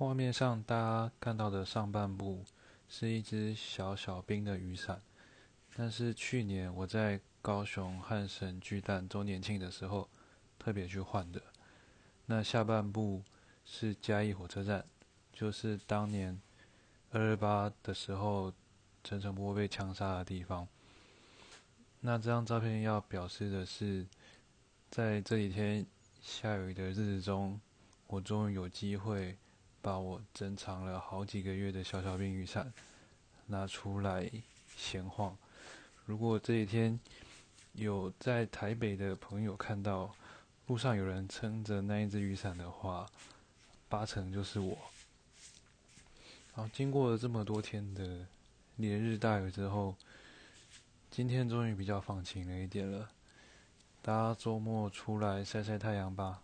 画面上大家看到的上半部是一只小小兵的雨伞，但是去年我在高雄汉神巨蛋周年庆的时候特别去换的。那下半部是嘉义火车站，就是当年二二八的时候陈诚波被枪杀的地方。那这张照片要表示的是，在这几天下雨的日子中，我终于有机会。把我珍藏了好几个月的小小冰雨伞拿出来闲晃。如果这几天有在台北的朋友看到路上有人撑着那一只雨伞的话，八成就是我。好，经过了这么多天的连日大雨之后，今天终于比较放晴了一点了。大家周末出来晒晒太阳吧。